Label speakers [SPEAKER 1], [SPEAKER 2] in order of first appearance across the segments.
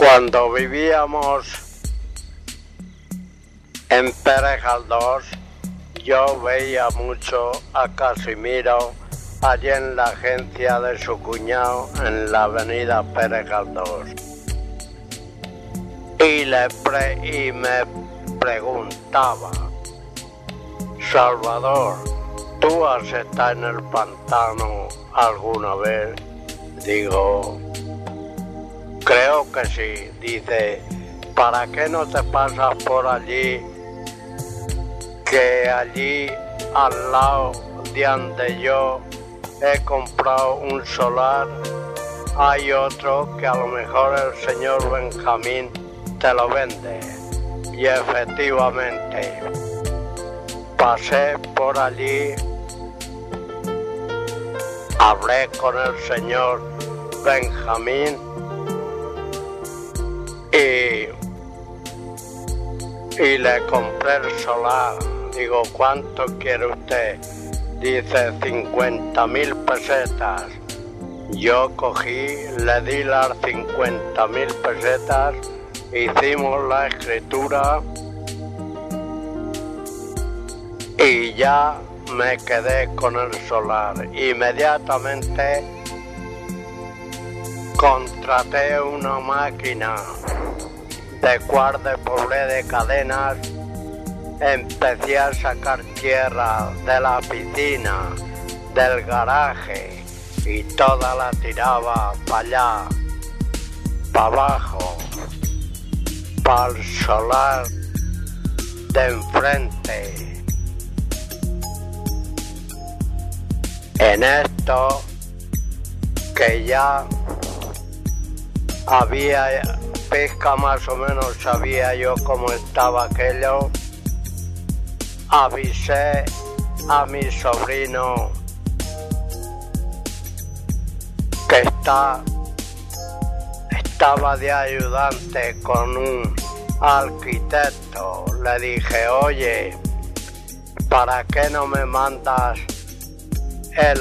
[SPEAKER 1] Cuando vivíamos en Pérez yo veía mucho a Casimiro allí en la agencia de su cuñado en la avenida Pérez Galdós. Y, le y me preguntaba, Salvador, ¿tú has estado en el pantano alguna vez? Digo, sí. Dice, ¿para qué no te pasas por allí? Que allí al lado de donde yo he comprado un solar, hay otro que a lo mejor el señor Benjamín te lo vende. Y efectivamente, pasé por allí, hablé con el señor Benjamín y, y le compré el solar. Digo, ¿cuánto quiere usted? Dice 50 mil pesetas. Yo cogí, le di las 50 mil pesetas, hicimos la escritura y ya me quedé con el solar. Inmediatamente contraté una máquina de de poblé de cadenas, empecé a sacar tierra de la piscina, del garaje y toda la tiraba para allá, para abajo, para el solar de enfrente. En esto que ya había pesca más o menos sabía yo cómo estaba aquello. Avisé a mi sobrino que está estaba de ayudante con un arquitecto. Le dije oye para qué no me mandas el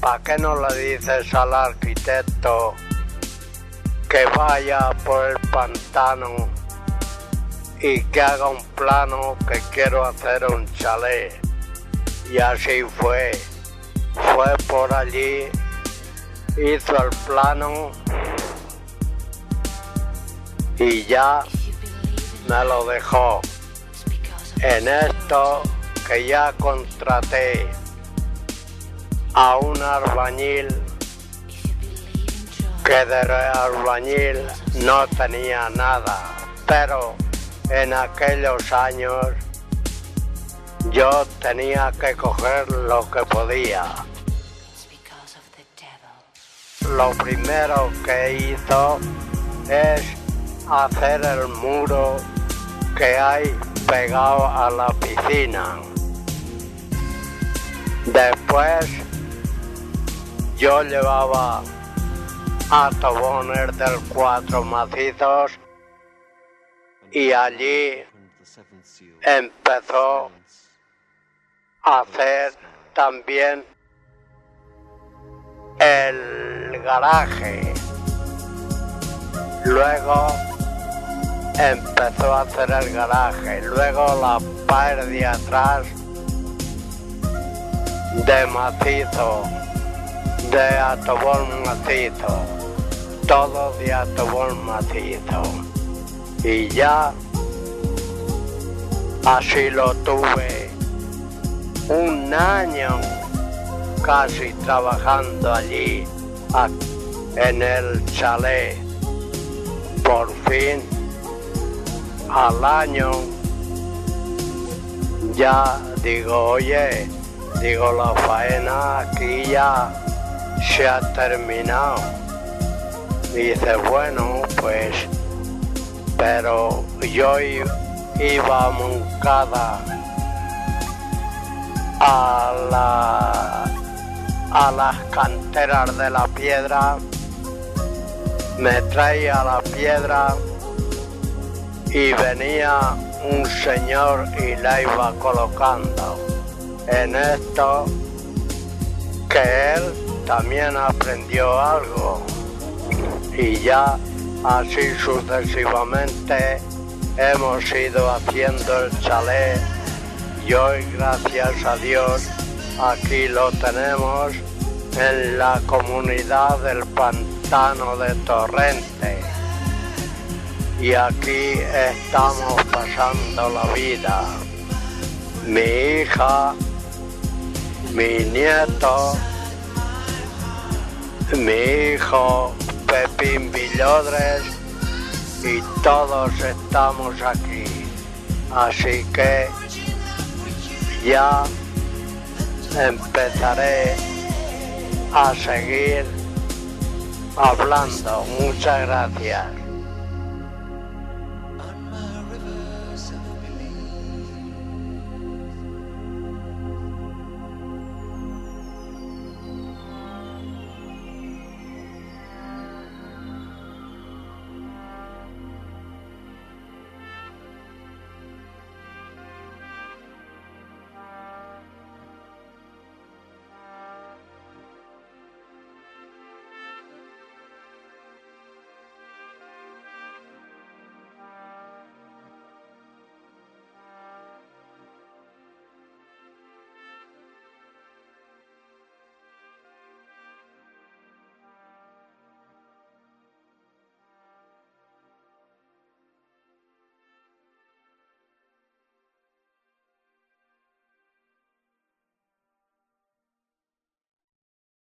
[SPEAKER 1] para qué no le dices al arquitecto que vaya por el pantano y que haga un plano que quiero hacer un chalet. Y así fue. Fue por allí, hizo el plano y ya me lo dejó. En esto que ya contraté a un albañil que de albañil no tenía nada, pero en aquellos años yo tenía que coger lo que podía. Lo primero que hizo es hacer el muro que hay pegado a la piscina. Después yo llevaba atobones del cuatro macizos. Y allí empezó a hacer también el garaje. Luego empezó a hacer el garaje, luego la pared de atrás de macizo, de macizo, todo de macizo. Y ya así lo tuve un año casi trabajando allí en el chalet. Por fin, al año, ya digo, oye, digo, la faena aquí ya se ha terminado. Dice, bueno, pues, pero yo iba a Moncada a la a las canteras de la piedra, me traía la piedra y venía un señor y la iba colocando. En esto que él también aprendió algo y ya Así sucesivamente hemos ido haciendo el chalet y hoy gracias a Dios aquí lo tenemos en la comunidad del pantano de Torrente. Y aquí estamos pasando la vida. Mi hija, mi nieto, mi hijo Pepín Villodres y todos estamos aquí. Así que ya empezaré a seguir hablando. Muchas gracias.